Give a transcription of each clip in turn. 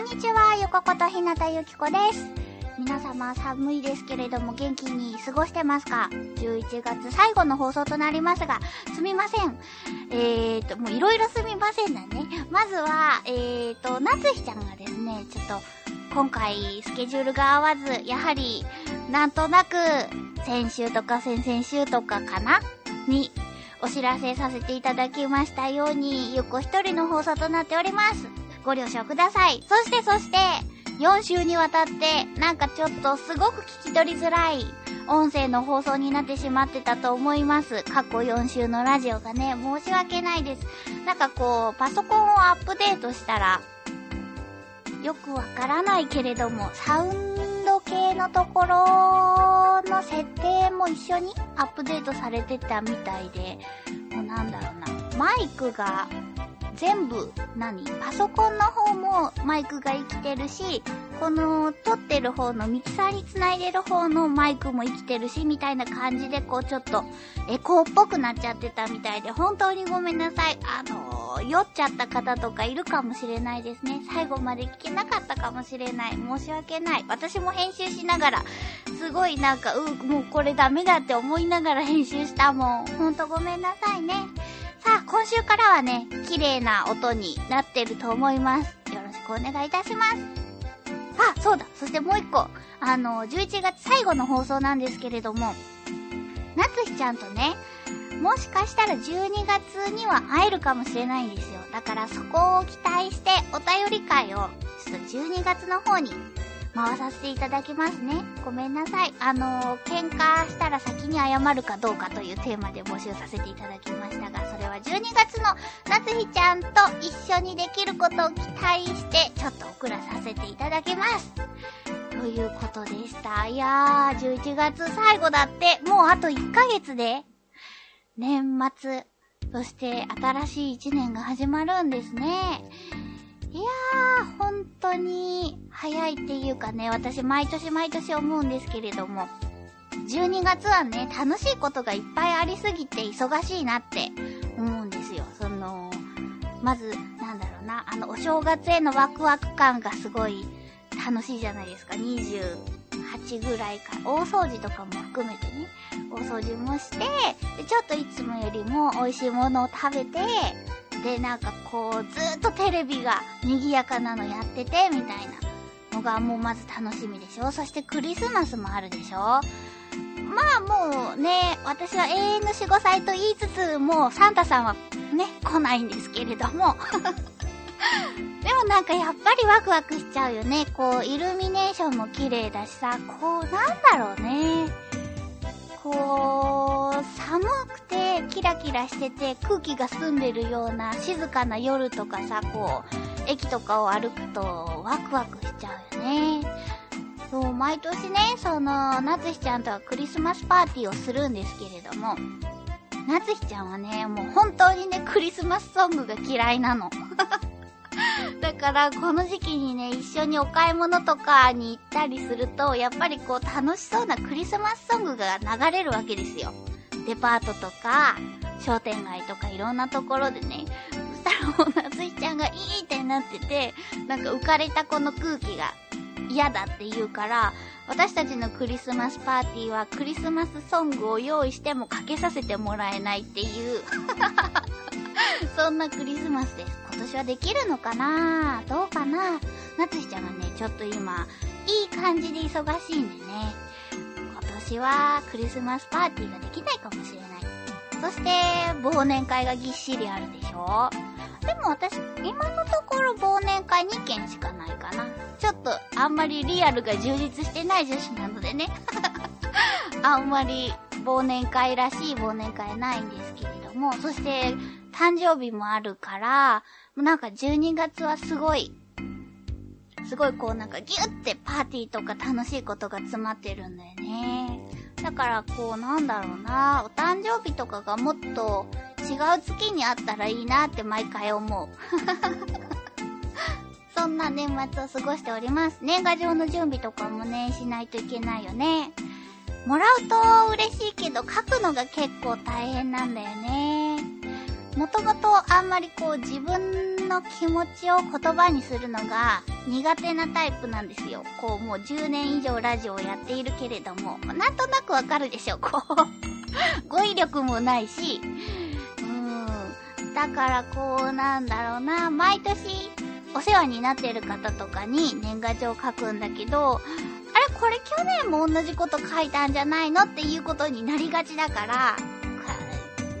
んにちはゆこことひなたゆきこです皆様寒いですけれども元気に過ごしてますか ?11 月最後の放送となりますが、すみません。えーと、もういろいろすみませんだね。まずは、えーと、なつひちゃんがですね、ちょっと、今回スケジュールが合わず、やはり、なんとなく、先週とか先々週とかかな？に、お知らせさせていただきましたように、ゆっこ一人の放送となっております。ご了承ください。そしてそして、4週にわたって、なんかちょっとすごく聞き取りづらい音声の放送になってしまってたと思います。過去4週のラジオがね、申し訳ないです。なんかこう、パソコンをアップデートしたら、よくわからないけれども、サウンド系のところの設定も一緒にアップデートされてたみたいで、もうなんだろうな、マイクが全部、何？パソコンの方もマイクが生きてるし、この撮ってる方のミキサーにつないでる方のマイクも生きてるし、みたいな感じでこうちょっとエコーっぽくなっちゃってたみたいで、本当にごめんなさい。あのー、酔っちゃった方とかいるかもしれないですね。最後まで聞けなかったかもしれない。申し訳ない。私も編集しながら、すごいなんか、う、もうこれダメだって思いながら編集したもん。ほんとごめんなさいね。今週からはね、綺麗な音になってると思います。よろしくお願いいたします。あ、そうだ。そしてもう一個。あの、11月最後の放送なんですけれども、なつひちゃんとね、もしかしたら12月には会えるかもしれないんですよ。だからそこを期待してお便り会を、ちょっと12月の方に回させていただきますね。ごめんなさい。あのー、喧嘩したら先に謝るかどうかというテーマで募集させていただきましたが、それは12月の夏日ちゃんと一緒にできることを期待して、ちょっと送らさせていただきます。ということでした。いやー、11月最後だって、もうあと1ヶ月で、年末、そして新しい1年が始まるんですね。いやー、本当に早いっていうかね、私毎年毎年思うんですけれども、12月はね、楽しいことがいっぱいありすぎて忙しいなって思うんですよ。その、まず、なんだろうな、あの、お正月へのワクワク感がすごい楽しいじゃないですか。28ぐらいから、大掃除とかも含めてね、大掃除もして、で、ちょっといつもよりも美味しいものを食べて、で、なんかこう、ずっとテレビが賑やかなのやってて、みたいなのがもうまず楽しみでしょそしてクリスマスもあるでしょまあもうね、私は永遠の4、5歳と言いつつ、もうサンタさんはね、来ないんですけれども。でもなんかやっぱりワクワクしちゃうよね。こう、イルミネーションも綺麗だしさ、こう、なんだろうね。こう、寒くてキラキラしてて空気が澄んでるような静かな夜とかさ、こう、駅とかを歩くとワクワクしちゃうよね。そう、毎年ね、その、なつひちゃんとはクリスマスパーティーをするんですけれども、なつひちゃんはね、もう本当にね、クリスマスソングが嫌いなの。だから、この時期にね、一緒にお買い物とかに行ったりすると、やっぱりこう、楽しそうなクリスマスソングが流れるわけですよ。デパートとか、商店街とかいろんなところでね、そしたらもう夏井ちゃんがいいってなってて、なんか浮かれたこの空気が嫌だって言うから、私たちのクリスマスパーティーはクリスマスソングを用意してもかけさせてもらえないっていう そんなクリスマスです。今年はできるのかな？どうかな？なつしちゃんがね、ちょっと今、いい感じで忙しいんでね、今年はクリスマスパーティーができないかもしれない。そして、忘年会がぎっしりあるでしょ？でも私、今のところ忘年会2件しかないかな。ちょっと、あんまりリアルが充実してない女子なのでね。あんまり忘年会らしい忘年会ないんですけれども、そして誕生日もあるから、もうなんか12月はすごい、すごいこうなんかギュってパーティーとか楽しいことが詰まってるんだよね。だからこうなんだろうな、お誕生日とかがもっと違う月にあったらいいなって毎回思う。そんな年末を過ごしております。年賀状の準備とかもね、しないといけないよね。もらうと嬉しいけど、書くのが結構大変なんだよね。もともとあんまりこう自分の気持ちを言葉にするのが苦手なタイプなんですよ。こうもう10年以上ラジオをやっているけれども、なんとなくわかるでしょ、こう 語彙力もないし、うーん。だからこうなんだろうな、毎年お世話になってる方とかに年賀状書くんだけど、あれこれ去年も同じこと書いたんじゃないの？っていうことになりがちだから、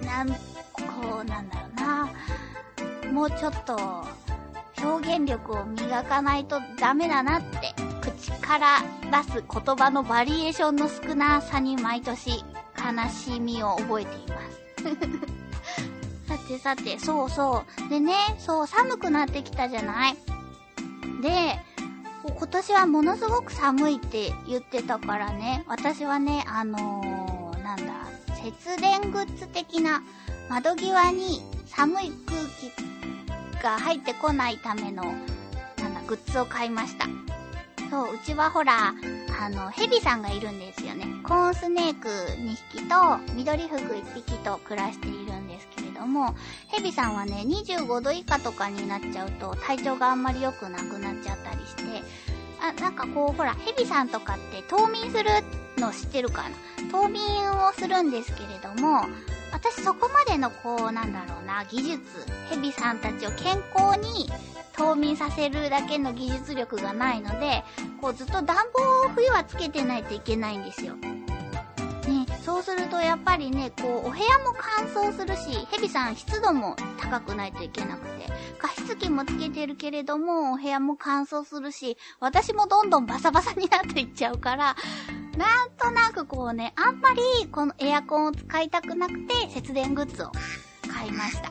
なん、こうなんだろうな。もうちょっと表現力を磨かないとダメだなって口から出す言葉のバリエーションの少なさに毎年悲しみを覚えています さてさて、そうそう。でね、そう、寒くなってきたじゃない？で、今年はものすごく寒いって言ってたからね、私はね、あのー、なんだ、節電グッズ的な窓際に寒い空気が入ってこないための、なんだ、グッズを買いました。そう、うちはほら、あの、ヘビさんがいるんですよね。コーンスネーク2匹と、緑フグ1匹と暮らしているんですけれども、ヘビさんはね、25度以下とかになっちゃうと、体調があんまり良くなくなっちゃったりして、あ、なんかこう、ほら、ヘビさんとかって冬眠するの知ってるかな？冬眠をするんですけれども、私そこまでのこう、なんだろうな、技術、ヘビさんたちを健康に冬眠させるだけの技術力がないので、こうずっと暖房を冬はつけてないといけないんですよ。そうするとやっぱりね、こう、お部屋も乾燥するし、ヘビさん湿度も高くないといけなくて、加湿器もつけてるけれども、お部屋も乾燥するし、私もどんどんバサバサになっていっちゃうから、なんとなくこうね、あんまりこのエアコンを使いたくなくて、節電グッズを買いました。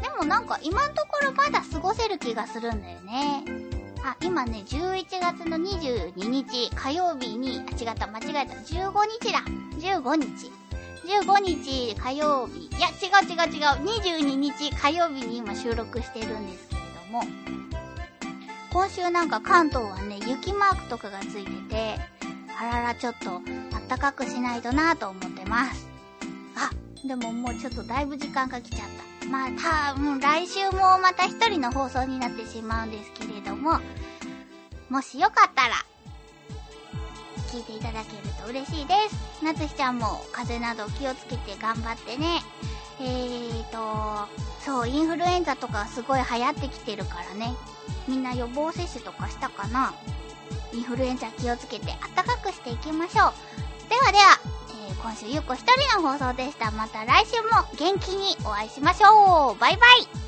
でもなんか今んところまだ過ごせる気がするんだよね。あ、今ね、11月の22日火曜日に、あ、違った、間違えた。15日だ。15日。15日火曜日。いや、違う違う違う。22日火曜日に今収録してるんですけれども、今週なんか関東はね、雪マークとかがついてて、あらら、ちょっと、あったかくしないとなぁと思ってます。あ、でももうちょっとだいぶ時間が来ちゃった。まあ、多分来週もまた一人の放送になってしまうんですけれども、もしよかったら、聞いていただけると嬉しいです。なつひちゃんも風邪など気をつけて頑張ってね。えーと、そう、インフルエンザとかすごい流行ってきてるからね。みんな予防接種とかしたかなインフルエンザ気をつけて暖かくしていきましょう。ではでは、ー、今週ゆっこ一人の放送でした。また来週も元気にお会いしましょう。バイバイ